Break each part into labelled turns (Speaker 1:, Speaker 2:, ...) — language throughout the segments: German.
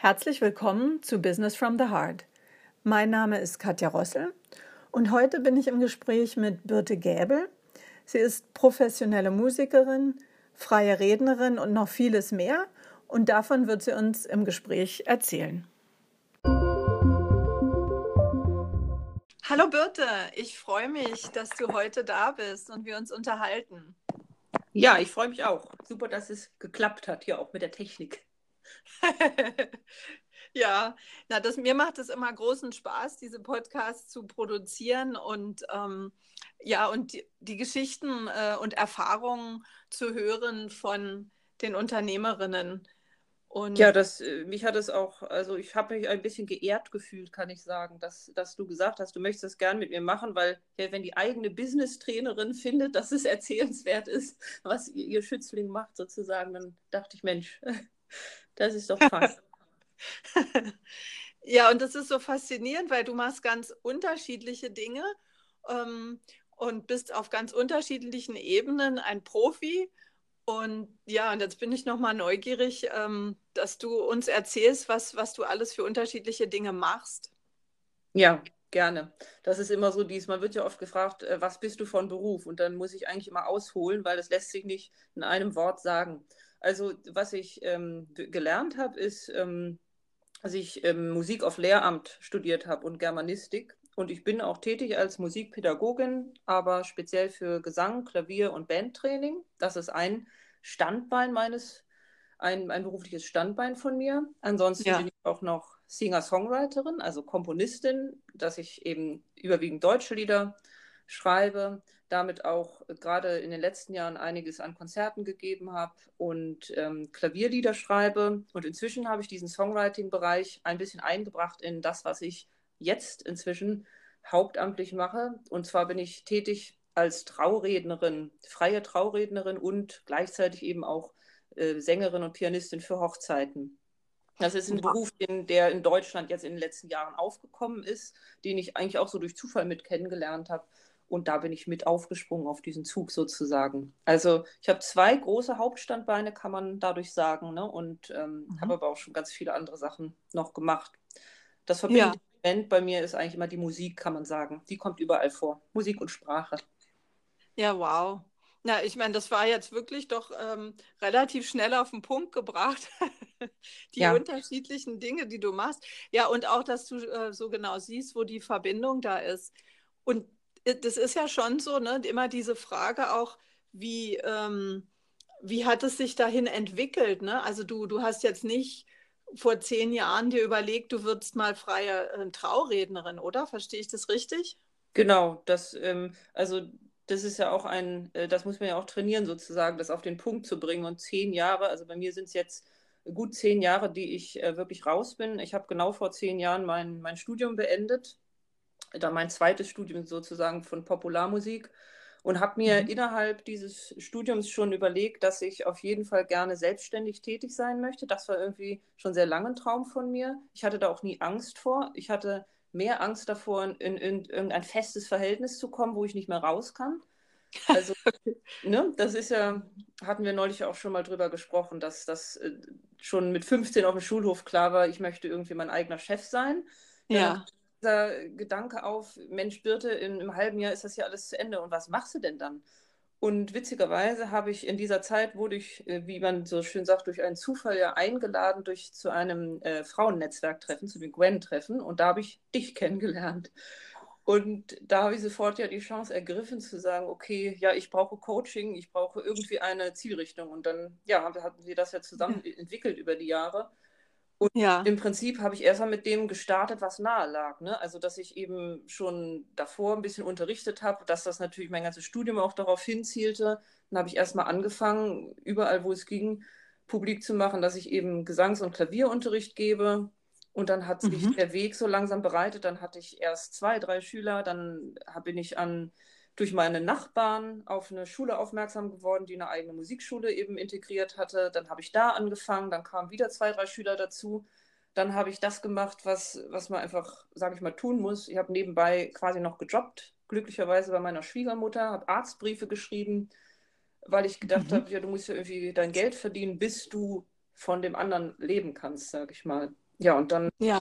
Speaker 1: Herzlich willkommen zu Business from the Heart. Mein Name ist Katja Rossel und heute bin ich im Gespräch mit Birte Gäbel. Sie ist professionelle Musikerin, freie Rednerin und noch vieles mehr und davon wird sie uns im Gespräch erzählen. Hallo Birte, ich freue mich, dass du heute da bist und wir uns unterhalten.
Speaker 2: Ja, ich freue mich auch. Super, dass es geklappt hat, hier auch mit der Technik.
Speaker 1: ja, na, das, mir macht es immer großen Spaß, diese Podcasts zu produzieren und ähm, ja, und die, die Geschichten äh, und Erfahrungen zu hören von den Unternehmerinnen.
Speaker 2: Und ja, das, äh, mich hat es auch, also ich habe mich ein bisschen geehrt gefühlt, kann ich sagen, dass, dass du gesagt hast, du möchtest das gern mit mir machen, weil ja, wenn die eigene Business-Trainerin findet, dass es erzählenswert ist, was ihr, ihr Schützling macht sozusagen, dann dachte ich, Mensch, das ist doch fast.
Speaker 1: ja, und das ist so faszinierend, weil du machst ganz unterschiedliche Dinge ähm, und bist auf ganz unterschiedlichen Ebenen ein Profi. Und ja, und jetzt bin ich nochmal neugierig, ähm, dass du uns erzählst, was, was du alles für unterschiedliche Dinge machst.
Speaker 2: Ja, gerne. Das ist immer so dies, man wird ja oft gefragt, äh, was bist du von Beruf? Und dann muss ich eigentlich immer ausholen, weil das lässt sich nicht in einem Wort sagen. Also was ich ähm, gelernt habe, ist, ähm, dass ich ähm, Musik auf Lehramt studiert habe und Germanistik. Und ich bin auch tätig als Musikpädagogin, aber speziell für Gesang, Klavier und Bandtraining. Das ist ein Standbein meines, ein, ein berufliches Standbein von mir. Ansonsten ja. bin ich auch noch Singer-Songwriterin, also Komponistin, dass ich eben überwiegend deutsche Lieder schreibe, damit auch gerade in den letzten Jahren einiges an Konzerten gegeben habe und ähm, Klavierlieder schreibe. Und inzwischen habe ich diesen Songwriting-Bereich ein bisschen eingebracht in das, was ich jetzt inzwischen hauptamtlich mache. Und zwar bin ich tätig als Traurednerin, freie Traurednerin und gleichzeitig eben auch äh, Sängerin und Pianistin für Hochzeiten. Das ist ein Beruf, den, der in Deutschland jetzt in den letzten Jahren aufgekommen ist, den ich eigentlich auch so durch Zufall mit kennengelernt habe und da bin ich mit aufgesprungen auf diesen Zug sozusagen. Also ich habe zwei große Hauptstandbeine, kann man dadurch sagen, ne? und ähm, mhm. habe aber auch schon ganz viele andere Sachen noch gemacht. Das verbindende ja. Element bei mir ist eigentlich immer die Musik, kann man sagen. Die kommt überall vor. Musik und Sprache.
Speaker 1: Ja, wow. Na, ich meine, das war jetzt wirklich doch ähm, relativ schnell auf den Punkt gebracht. die ja. unterschiedlichen Dinge, die du machst. Ja, und auch, dass du äh, so genau siehst, wo die Verbindung da ist. Und das ist ja schon so, ne? Immer diese Frage auch, wie, ähm, wie hat es sich dahin entwickelt? Ne? Also du, du hast jetzt nicht vor zehn Jahren dir überlegt, du würdest mal freie äh, Traurednerin, oder? Verstehe ich das richtig?
Speaker 2: Genau, das, ähm, also das ist ja auch ein, äh, das muss man ja auch trainieren sozusagen, das auf den Punkt zu bringen. Und zehn Jahre, also bei mir sind es jetzt gut zehn Jahre, die ich äh, wirklich raus bin. Ich habe genau vor zehn Jahren mein, mein Studium beendet dann mein zweites Studium sozusagen von Popularmusik und habe mir mhm. innerhalb dieses Studiums schon überlegt, dass ich auf jeden Fall gerne selbstständig tätig sein möchte. Das war irgendwie schon sehr lange ein Traum von mir. Ich hatte da auch nie Angst vor. Ich hatte mehr Angst davor, in, in, in irgendein festes Verhältnis zu kommen, wo ich nicht mehr raus kann. Also, ne, das ist ja, hatten wir neulich auch schon mal drüber gesprochen, dass das äh, schon mit 15 auf dem Schulhof klar war, ich möchte irgendwie mein eigener Chef sein. Ja dieser Gedanke auf, Mensch, Birte, in einem halben Jahr ist das ja alles zu Ende und was machst du denn dann? Und witzigerweise habe ich in dieser Zeit, wurde ich, äh, wie man so schön sagt, durch einen Zufall ja eingeladen durch, zu einem äh, Frauennetzwerktreffen, zu den Gwen-Treffen. Und da habe ich dich kennengelernt. Und da habe ich sofort ja die Chance ergriffen zu sagen, okay, ja, ich brauche Coaching, ich brauche irgendwie eine Zielrichtung. Und dann, ja, hatten wir das ja zusammen entwickelt über die Jahre. Und ja. im Prinzip habe ich erstmal mit dem gestartet, was nahe lag. Ne? Also, dass ich eben schon davor ein bisschen unterrichtet habe, dass das natürlich mein ganzes Studium auch darauf hinzielte. Dann habe ich erstmal angefangen, überall, wo es ging, publik zu machen, dass ich eben Gesangs- und Klavierunterricht gebe. Und dann hat sich mhm. der Weg so langsam bereitet. Dann hatte ich erst zwei, drei Schüler. Dann bin ich an durch meine Nachbarn auf eine Schule aufmerksam geworden, die eine eigene Musikschule eben integriert hatte. Dann habe ich da angefangen, dann kamen wieder zwei, drei Schüler dazu. Dann habe ich das gemacht, was, was man einfach, sage ich mal, tun muss. Ich habe nebenbei quasi noch gejobbt, glücklicherweise bei meiner Schwiegermutter, habe Arztbriefe geschrieben, weil ich gedacht mhm. habe, ja, du musst ja irgendwie dein Geld verdienen, bis du von dem anderen leben kannst, sage ich mal. ja, und dann ja.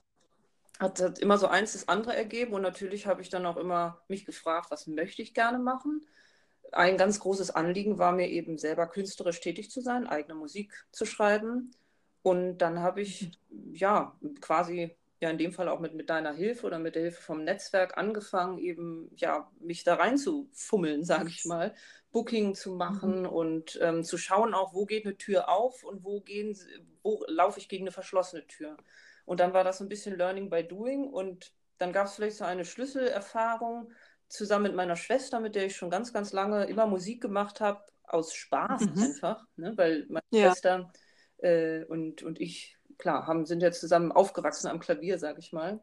Speaker 2: Hat, hat immer so eins das andere ergeben und natürlich habe ich dann auch immer mich gefragt, was möchte ich gerne machen. Ein ganz großes Anliegen war mir eben selber künstlerisch tätig zu sein, eigene Musik zu schreiben. Und dann habe ich ja quasi ja in dem Fall auch mit, mit deiner Hilfe oder mit der Hilfe vom Netzwerk angefangen, eben ja mich da rein zu fummeln, sage ich mal, Booking zu machen mhm. und ähm, zu schauen auch, wo geht eine Tür auf und wo gehen, wo laufe ich gegen eine verschlossene Tür. Und dann war das so ein bisschen Learning by Doing und dann gab es vielleicht so eine Schlüsselerfahrung zusammen mit meiner Schwester, mit der ich schon ganz, ganz lange immer Musik gemacht habe, aus Spaß mhm. einfach, ne? weil meine ja. Schwester äh, und, und ich, klar, haben, sind ja zusammen aufgewachsen am Klavier, sag ich mal.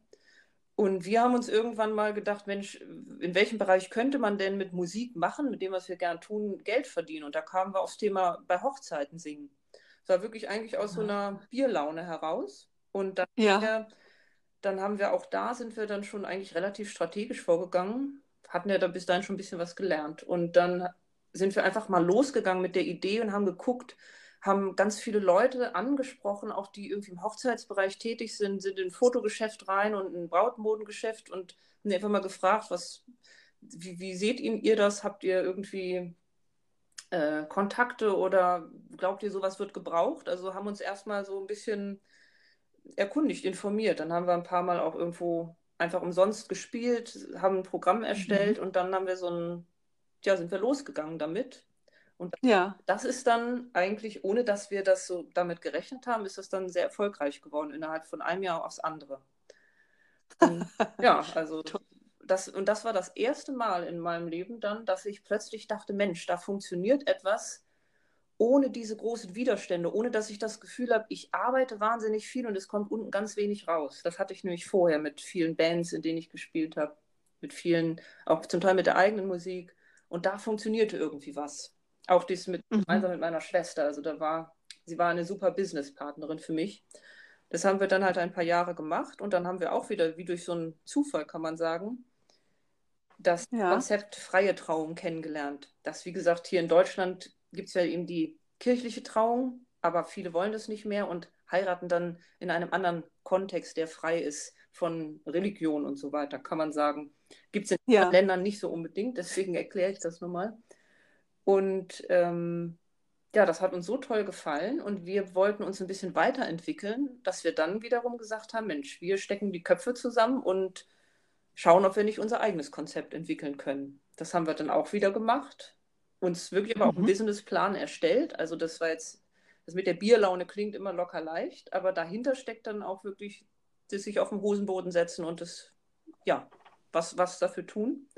Speaker 2: Und wir haben uns irgendwann mal gedacht, Mensch, in welchem Bereich könnte man denn mit Musik machen, mit dem, was wir gern tun, Geld verdienen? Und da kamen wir aufs Thema bei Hochzeiten singen. Es war wirklich eigentlich aus so einer Bierlaune heraus. Und dann, ja. wir, dann haben wir auch da sind wir dann schon eigentlich relativ strategisch vorgegangen, hatten ja da bis dahin schon ein bisschen was gelernt. Und dann sind wir einfach mal losgegangen mit der Idee und haben geguckt, haben ganz viele Leute angesprochen, auch die irgendwie im Hochzeitsbereich tätig sind, sind in ein Fotogeschäft rein und ein Brautmodengeschäft und haben einfach mal gefragt, was, wie, wie seht ihr das? Habt ihr irgendwie äh, Kontakte oder glaubt ihr, sowas wird gebraucht? Also haben uns erstmal so ein bisschen erkundigt, informiert. Dann haben wir ein paar Mal auch irgendwo einfach umsonst gespielt, haben ein Programm mhm. erstellt mhm. und dann haben wir so ein, ja, sind wir losgegangen damit. Und ja. das ist dann eigentlich, ohne dass wir das so damit gerechnet haben, ist das dann sehr erfolgreich geworden, innerhalb von einem Jahr aufs andere. Und, ja, also das, und das war das erste Mal in meinem Leben dann, dass ich plötzlich dachte, Mensch, da funktioniert etwas, ohne diese großen Widerstände, ohne dass ich das Gefühl habe, ich arbeite wahnsinnig viel und es kommt unten ganz wenig raus. Das hatte ich nämlich vorher mit vielen Bands, in denen ich gespielt habe, mit vielen, auch zum Teil mit der eigenen Musik. Und da funktionierte irgendwie was. Auch dies mit, mhm. gemeinsam mit meiner Schwester. Also da war, sie war eine super Businesspartnerin für mich. Das haben wir dann halt ein paar Jahre gemacht und dann haben wir auch wieder, wie durch so einen Zufall, kann man sagen, das ja. Konzept freie Trauung kennengelernt. Das, wie gesagt, hier in Deutschland gibt es ja eben die kirchliche Trauung, aber viele wollen das nicht mehr und heiraten dann in einem anderen Kontext, der frei ist von Religion und so weiter, kann man sagen. Gibt es in ja. Ländern nicht so unbedingt, deswegen erkläre ich das nochmal. Und ähm, ja, das hat uns so toll gefallen und wir wollten uns ein bisschen weiterentwickeln, dass wir dann wiederum gesagt haben, Mensch, wir stecken die Köpfe zusammen und schauen, ob wir nicht unser eigenes Konzept entwickeln können. Das haben wir dann auch wieder gemacht uns wirklich aber auch einen mhm. Businessplan erstellt. Also das war jetzt, das mit der Bierlaune klingt immer locker leicht, aber dahinter steckt dann auch wirklich das sich auf den Hosenboden setzen und das, ja, was, was dafür tun.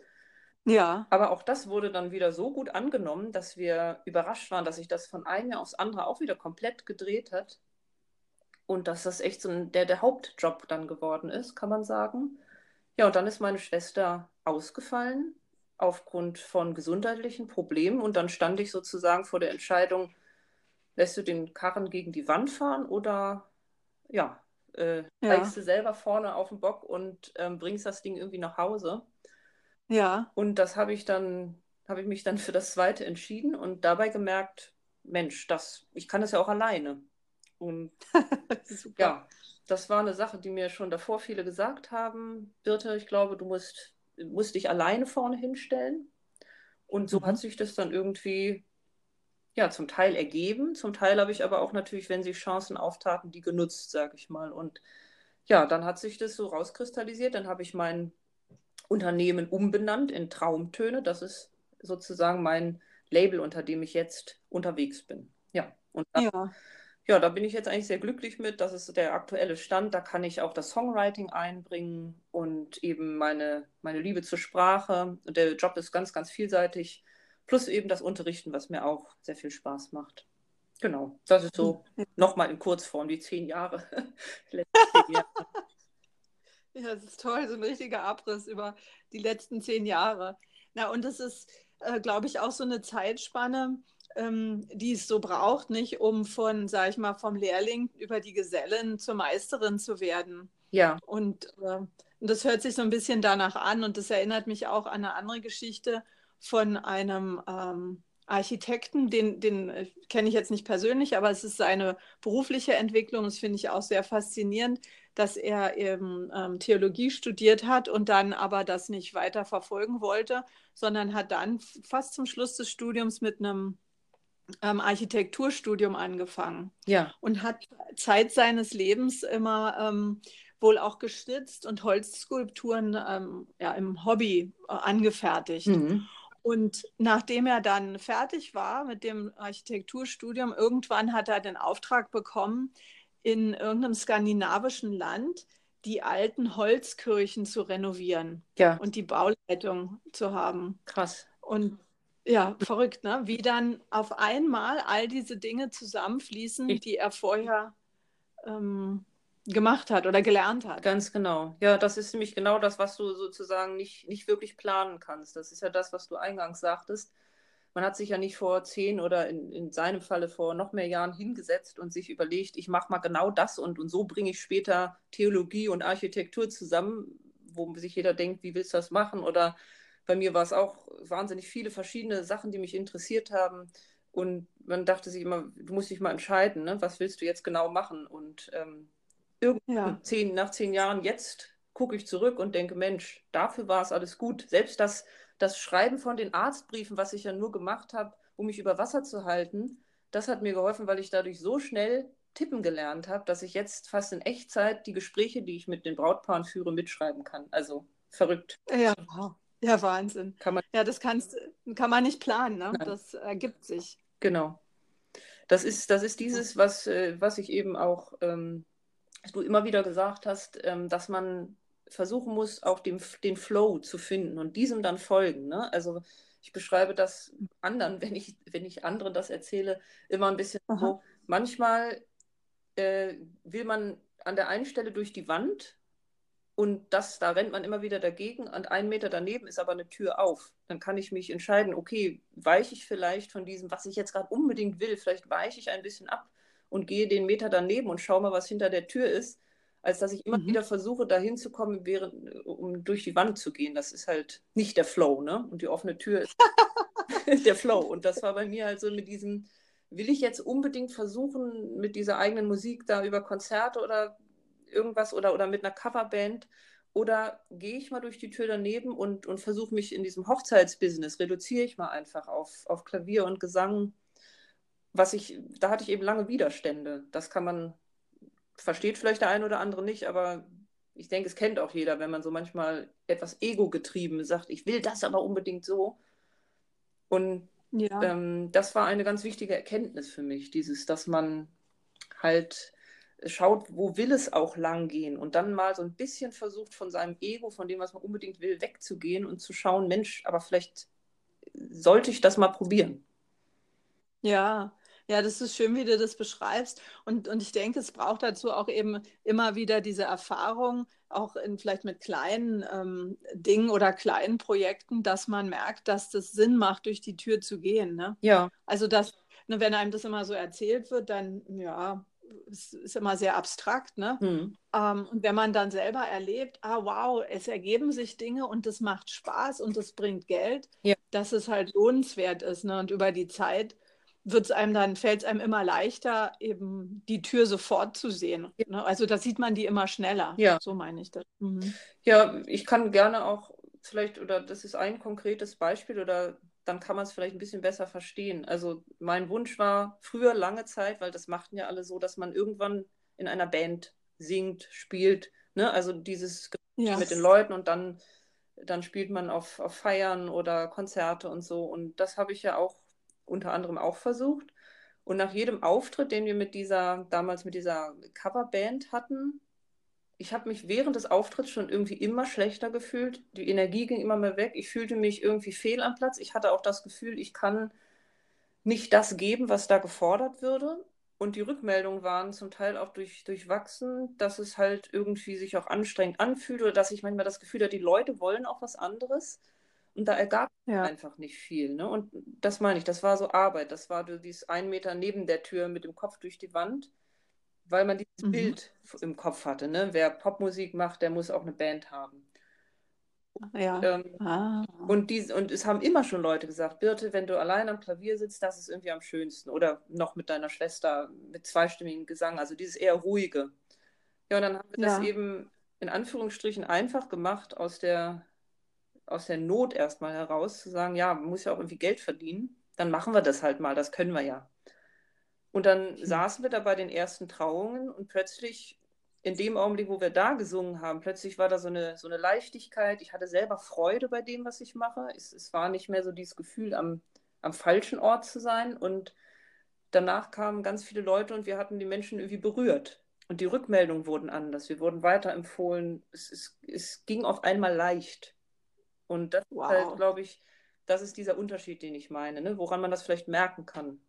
Speaker 2: Ja. Aber auch das wurde dann wieder so gut angenommen, dass wir überrascht waren, dass sich das von einem Jahr aufs andere auch wieder komplett gedreht hat. Und dass das echt so ein, der, der Hauptjob dann geworden ist, kann man sagen. Ja, und dann ist meine Schwester ausgefallen aufgrund von gesundheitlichen Problemen. Und dann stand ich sozusagen vor der Entscheidung, lässt du den Karren gegen die Wand fahren oder ja, äh, ja. du selber vorne auf den Bock und ähm, bringst das Ding irgendwie nach Hause. Ja. Und das habe ich dann, habe ich mich dann für das zweite entschieden und dabei gemerkt, Mensch, das, ich kann das ja auch alleine. Und ja, das war eine Sache, die mir schon davor viele gesagt haben. Birte, ich glaube, du musst musste dich alleine vorne hinstellen. Und so mhm. hat sich das dann irgendwie ja zum Teil ergeben. Zum Teil habe ich aber auch natürlich, wenn sich Chancen auftaten, die genutzt, sage ich mal. Und ja, dann hat sich das so rauskristallisiert. Dann habe ich mein Unternehmen umbenannt in Traumtöne. Das ist sozusagen mein Label, unter dem ich jetzt unterwegs bin. Ja. Und dann, ja ja, da bin ich jetzt eigentlich sehr glücklich mit. Das ist der aktuelle Stand. Da kann ich auch das Songwriting einbringen und eben meine, meine Liebe zur Sprache. Und der Job ist ganz, ganz vielseitig. Plus eben das Unterrichten, was mir auch sehr viel Spaß macht. Genau, das ist so nochmal in Kurzform, die zehn Jahre.
Speaker 1: ja, das ist toll, so ein richtiger Abriss über die letzten zehn Jahre. Na, und das ist, äh, glaube ich, auch so eine Zeitspanne, ähm, die es so braucht, nicht, um von, sag ich mal, vom Lehrling über die Gesellen zur Meisterin zu werden. Ja. Und, äh, und das hört sich so ein bisschen danach an und das erinnert mich auch an eine andere Geschichte von einem ähm, Architekten, den, den äh, kenne ich jetzt nicht persönlich, aber es ist seine berufliche Entwicklung. Das finde ich auch sehr faszinierend, dass er eben ähm, Theologie studiert hat und dann aber das nicht weiter verfolgen wollte, sondern hat dann fast zum Schluss des Studiums mit einem ähm, Architekturstudium angefangen.
Speaker 2: Ja.
Speaker 1: Und hat Zeit seines Lebens immer ähm, wohl auch gestützt und Holzskulpturen ähm, ja, im Hobby äh, angefertigt. Mhm. Und nachdem er dann fertig war mit dem Architekturstudium, irgendwann hat er den Auftrag bekommen, in irgendeinem skandinavischen Land die alten Holzkirchen zu renovieren
Speaker 2: ja.
Speaker 1: und die Bauleitung zu haben.
Speaker 2: Krass.
Speaker 1: Und ja, verrückt, ne? Wie dann auf einmal all diese Dinge zusammenfließen, die er vorher ähm, gemacht hat oder gelernt hat.
Speaker 2: Ganz genau. Ja, das ist nämlich genau das, was du sozusagen nicht, nicht wirklich planen kannst. Das ist ja das, was du eingangs sagtest. Man hat sich ja nicht vor zehn oder in, in seinem Falle vor noch mehr Jahren hingesetzt und sich überlegt, ich mache mal genau das und, und so bringe ich später Theologie und Architektur zusammen, wo sich jeder denkt, wie willst du das machen? Oder bei mir war es auch wahnsinnig viele verschiedene Sachen, die mich interessiert haben. Und man dachte sich immer, du musst dich mal entscheiden, ne? was willst du jetzt genau machen? Und ähm, ja. zehn, nach zehn Jahren jetzt gucke ich zurück und denke, Mensch, dafür war es alles gut. Selbst das, das Schreiben von den Arztbriefen, was ich ja nur gemacht habe, um mich über Wasser zu halten, das hat mir geholfen, weil ich dadurch so schnell tippen gelernt habe, dass ich jetzt fast in Echtzeit die Gespräche, die ich mit den Brautpaaren führe, mitschreiben kann. Also verrückt.
Speaker 1: Ja, ja Wahnsinn. Kann man, ja, das kannst, kann man nicht planen, ne? das ergibt sich.
Speaker 2: Genau. Das ist, das ist dieses, was, äh, was ich eben auch ähm, du immer wieder gesagt hast, ähm, dass man versuchen muss, auch den, den Flow zu finden und diesem dann folgen. Ne? Also ich beschreibe das anderen, wenn ich, wenn ich anderen das erzähle, immer ein bisschen Aha. so. Manchmal äh, will man an der einen Stelle durch die Wand und das, da rennt man immer wieder dagegen und einen Meter daneben ist aber eine Tür auf. Dann kann ich mich entscheiden, okay, weiche ich vielleicht von diesem, was ich jetzt gerade unbedingt will, vielleicht weiche ich ein bisschen ab und gehe den Meter daneben und schaue mal, was hinter der Tür ist, als dass ich immer mhm. wieder versuche, da hinzukommen, um durch die Wand zu gehen. Das ist halt nicht der Flow, ne? Und die offene Tür ist der Flow. Und das war bei mir halt so mit diesem, will ich jetzt unbedingt versuchen, mit dieser eigenen Musik da über Konzerte oder irgendwas oder, oder mit einer Coverband oder gehe ich mal durch die Tür daneben und, und versuche mich in diesem Hochzeitsbusiness, reduziere ich mal einfach auf, auf Klavier und Gesang was ich, da hatte ich eben lange Widerstände. Das kann man, versteht vielleicht der eine oder andere nicht, aber ich denke, es kennt auch jeder, wenn man so manchmal etwas ego-getrieben sagt, ich will das aber unbedingt so. Und ja. ähm, das war eine ganz wichtige Erkenntnis für mich, dieses, dass man halt schaut, wo will es auch lang gehen und dann mal so ein bisschen versucht, von seinem Ego, von dem, was man unbedingt will, wegzugehen und zu schauen, Mensch, aber vielleicht sollte ich das mal probieren.
Speaker 1: Ja, ja, das ist schön, wie du das beschreibst. Und, und ich denke, es braucht dazu auch eben immer wieder diese Erfahrung, auch in, vielleicht mit kleinen ähm, Dingen oder kleinen Projekten, dass man merkt, dass das Sinn macht, durch die Tür zu gehen. Ne?
Speaker 2: Ja.
Speaker 1: Also, dass, ne, wenn einem das immer so erzählt wird, dann, ja, es ist immer sehr abstrakt. Ne? Hm. Ähm, und wenn man dann selber erlebt, ah, wow, es ergeben sich Dinge und das macht Spaß und das bringt Geld, ja. dass es halt lohnenswert ist. Ne? Und über die Zeit wird's einem dann, fällt es einem immer leichter, eben die Tür sofort zu sehen. Ja. Ne? Also da sieht man die immer schneller.
Speaker 2: Ja.
Speaker 1: So meine ich das. Mhm.
Speaker 2: Ja, ich kann gerne auch vielleicht, oder das ist ein konkretes Beispiel, oder dann kann man es vielleicht ein bisschen besser verstehen. Also mein Wunsch war früher lange Zeit, weil das machten ja alle so, dass man irgendwann in einer Band singt, spielt. Ne? Also dieses ja. mit den Leuten und dann, dann spielt man auf, auf Feiern oder Konzerte und so. Und das habe ich ja auch unter anderem auch versucht. Und nach jedem Auftritt, den wir mit dieser, damals mit dieser Coverband hatten, ich habe mich während des Auftritts schon irgendwie immer schlechter gefühlt. Die Energie ging immer mehr weg. Ich fühlte mich irgendwie fehl am Platz. Ich hatte auch das Gefühl, ich kann nicht das geben, was da gefordert würde. Und die Rückmeldungen waren zum Teil auch durch, durchwachsen, dass es halt irgendwie sich auch anstrengend anfühlt oder dass ich manchmal das Gefühl hatte, die Leute wollen auch was anderes. Und da ergab ja. einfach nicht viel. Ne? Und das meine ich, das war so Arbeit. Das war dieses ein Meter neben der Tür mit dem Kopf durch die Wand, weil man dieses mhm. Bild im Kopf hatte. Ne? Wer Popmusik macht, der muss auch eine Band haben. Ja. Ähm, ah. und, die, und es haben immer schon Leute gesagt, Birte, wenn du allein am Klavier sitzt, das ist irgendwie am schönsten. Oder noch mit deiner Schwester mit zweistimmigem Gesang, also dieses eher ruhige. Ja, und dann haben wir ja. das eben in Anführungsstrichen einfach gemacht, aus der, aus der Not erstmal heraus, zu sagen, ja, man muss ja auch irgendwie Geld verdienen. Dann machen wir das halt mal, das können wir ja. Und dann mhm. saßen wir da bei den ersten Trauungen und plötzlich in dem Augenblick, wo wir da gesungen haben, plötzlich war da so eine, so eine Leichtigkeit. Ich hatte selber Freude bei dem, was ich mache. Es, es war nicht mehr so dieses Gefühl, am, am falschen Ort zu sein. Und danach kamen ganz viele Leute und wir hatten die Menschen irgendwie berührt. Und die Rückmeldungen wurden anders. Wir wurden weiterempfohlen. Es, es, es ging auf einmal leicht. Und das wow. ist halt, glaube ich, das ist dieser Unterschied, den ich meine, ne? woran man das vielleicht merken kann.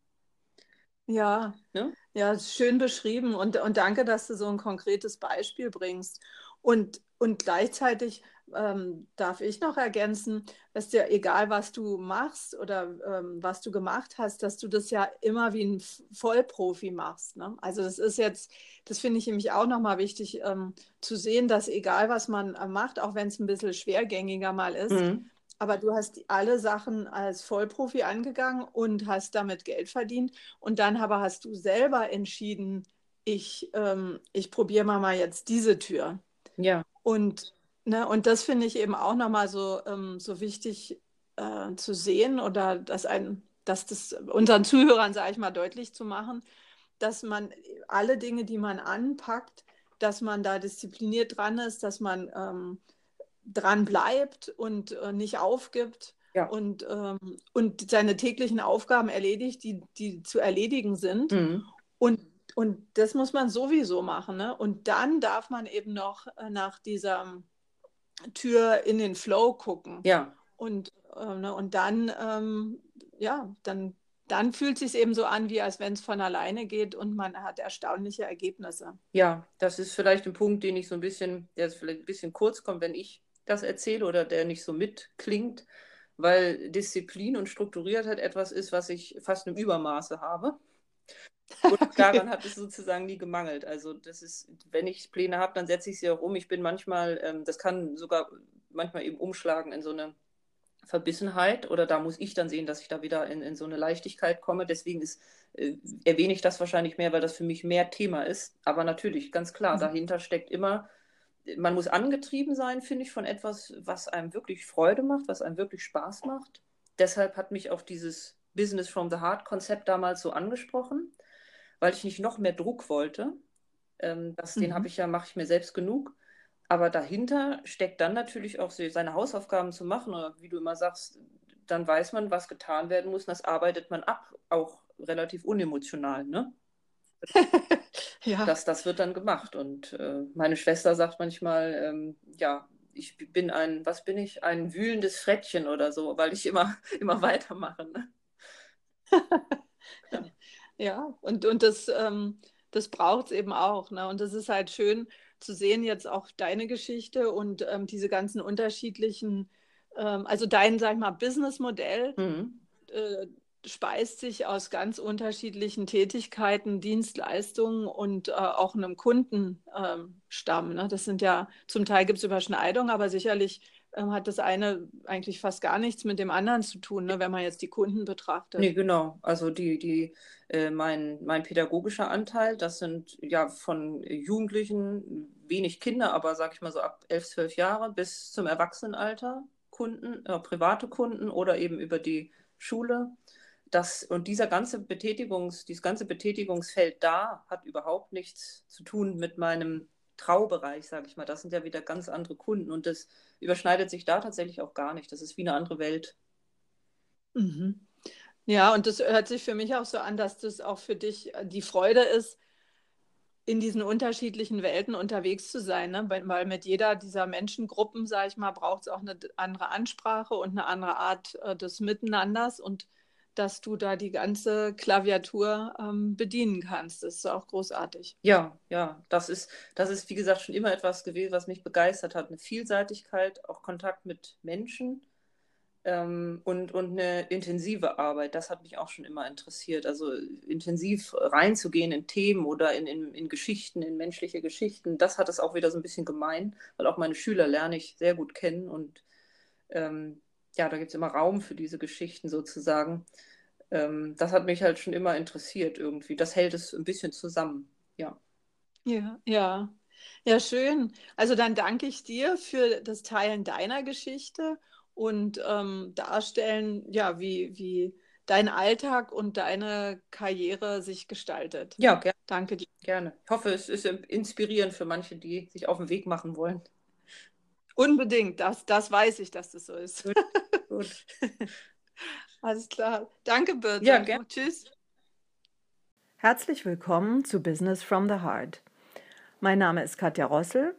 Speaker 1: Ja, ne? ja, schön beschrieben und, und danke, dass du so ein konkretes Beispiel bringst. Und, und gleichzeitig ähm, darf ich noch ergänzen, dass dir egal, was du machst oder ähm, was du gemacht hast, dass du das ja immer wie ein Vollprofi machst. Ne? Also das ist jetzt, das finde ich nämlich auch nochmal wichtig ähm, zu sehen, dass egal, was man äh, macht, auch wenn es ein bisschen schwergängiger mal ist, mhm aber du hast alle Sachen als Vollprofi angegangen und hast damit Geld verdient. Und dann aber hast du selber entschieden, ich, ähm, ich probiere mal, mal jetzt diese Tür.
Speaker 2: Ja.
Speaker 1: Und, ne, und das finde ich eben auch nochmal so, ähm, so wichtig äh, zu sehen oder dass, ein, dass das unseren Zuhörern, sage ich mal, deutlich zu machen, dass man alle Dinge, die man anpackt, dass man da diszipliniert dran ist, dass man ähm, dran bleibt und äh, nicht aufgibt ja. und, ähm, und seine täglichen Aufgaben erledigt, die, die zu erledigen sind. Mhm. Und, und das muss man sowieso machen. Ne? Und dann darf man eben noch äh, nach dieser Tür in den Flow gucken.
Speaker 2: Ja.
Speaker 1: Und, äh, ne, und dann, ähm, ja, dann, dann fühlt es sich eben so an, wie als wenn es von alleine geht und man hat erstaunliche Ergebnisse.
Speaker 2: Ja, das ist vielleicht ein Punkt, den ich so ein bisschen, der vielleicht ein bisschen kurz kommt, wenn ich das erzähle oder der nicht so mitklingt, weil Disziplin und Strukturiertheit etwas ist, was ich fast im Übermaße habe. Und daran hat es sozusagen nie gemangelt. Also das ist, wenn ich Pläne habe, dann setze ich sie auch um. Ich bin manchmal, ähm, das kann sogar manchmal eben umschlagen in so eine Verbissenheit oder da muss ich dann sehen, dass ich da wieder in, in so eine Leichtigkeit komme. Deswegen ist, äh, erwähne ich das wahrscheinlich mehr, weil das für mich mehr Thema ist. Aber natürlich, ganz klar, mhm. dahinter steckt immer man muss angetrieben sein, finde ich, von etwas, was einem wirklich Freude macht, was einem wirklich Spaß macht. Deshalb hat mich auch dieses Business from the Heart Konzept damals so angesprochen, weil ich nicht noch mehr Druck wollte. Ähm, das, mhm. Den habe ich ja, mache ich mir selbst genug. Aber dahinter steckt dann natürlich auch seine Hausaufgaben zu machen. Oder wie du immer sagst, dann weiß man, was getan werden muss. Und das arbeitet man ab, auch relativ unemotional. Ne? ja. das, das wird dann gemacht. Und äh, meine Schwester sagt manchmal, ähm, ja, ich bin ein, was bin ich? Ein wühlendes Frettchen oder so, weil ich immer, immer weitermache. Ne?
Speaker 1: ja. ja, und, und das, ähm, das braucht es eben auch. Ne? Und das ist halt schön zu sehen, jetzt auch deine Geschichte und ähm, diese ganzen unterschiedlichen, ähm, also dein, sag ich mal, Businessmodell. Mhm. Äh, speist sich aus ganz unterschiedlichen Tätigkeiten, Dienstleistungen und äh, auch einem Kundenstamm. Ähm, ne? Das sind ja, zum Teil gibt es Überschneidungen, aber sicherlich ähm, hat das eine eigentlich fast gar nichts mit dem anderen zu tun, ne? wenn man jetzt die Kunden betrachtet.
Speaker 2: Nee, genau. Also die, die, äh, mein, mein pädagogischer Anteil, das sind ja von Jugendlichen, wenig Kinder, aber sag ich mal so ab 11, 12 Jahre bis zum Erwachsenenalter Kunden, äh, private Kunden oder eben über die Schule das, und dieser ganze Betätigungs, dieses ganze Betätigungsfeld da hat überhaupt nichts zu tun mit meinem Traubereich, sage ich mal. Das sind ja wieder ganz andere Kunden und das überschneidet sich da tatsächlich auch gar nicht. Das ist wie eine andere Welt.
Speaker 1: Mhm. Ja, und das hört sich für mich auch so an, dass das auch für dich äh, die Freude ist, in diesen unterschiedlichen Welten unterwegs zu sein, ne? weil mit jeder dieser Menschengruppen, sage ich mal, braucht es auch eine andere Ansprache und eine andere Art äh, des Miteinanders und dass du da die ganze Klaviatur ähm, bedienen kannst. Das ist auch großartig.
Speaker 2: Ja, ja, das ist, das ist, wie gesagt, schon immer etwas gewesen, was mich begeistert hat. Eine Vielseitigkeit, auch Kontakt mit Menschen ähm, und, und eine intensive Arbeit. Das hat mich auch schon immer interessiert. Also intensiv reinzugehen in Themen oder in, in, in Geschichten, in menschliche Geschichten, das hat es auch wieder so ein bisschen gemein, weil auch meine Schüler lerne ich sehr gut kennen und ähm, ja, da gibt es immer Raum für diese Geschichten sozusagen. Ähm, das hat mich halt schon immer interessiert irgendwie. Das hält es ein bisschen zusammen, ja.
Speaker 3: Ja, ja. Ja, schön. Also dann danke ich dir für das Teilen deiner Geschichte und ähm, Darstellen, ja, wie, wie dein Alltag und deine Karriere sich gestaltet.
Speaker 2: Ja, gerne. Danke dir. Gerne. Ich hoffe, es ist inspirierend für manche, die sich auf den Weg machen wollen.
Speaker 3: Unbedingt, das, das weiß ich, dass das so ist. Gut. gut. Alles klar. Danke, Birte.
Speaker 2: Ja, gerne.
Speaker 3: Tschüss.
Speaker 1: Herzlich willkommen zu Business from the Heart. Mein Name ist Katja Rossel.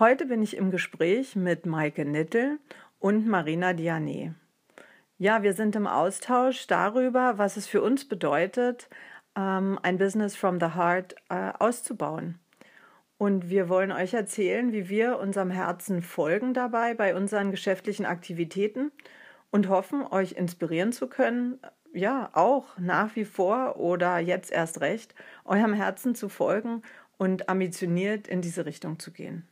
Speaker 1: Heute bin ich im Gespräch mit Maike Nittel und Marina Diane. Ja, wir sind im Austausch darüber, was es für uns bedeutet, ähm, ein Business from the Heart äh, auszubauen. Und wir wollen euch erzählen, wie wir unserem Herzen folgen dabei bei unseren geschäftlichen Aktivitäten und hoffen, euch inspirieren zu können, ja, auch nach wie vor oder jetzt erst recht, eurem Herzen zu folgen und ambitioniert in diese Richtung zu gehen.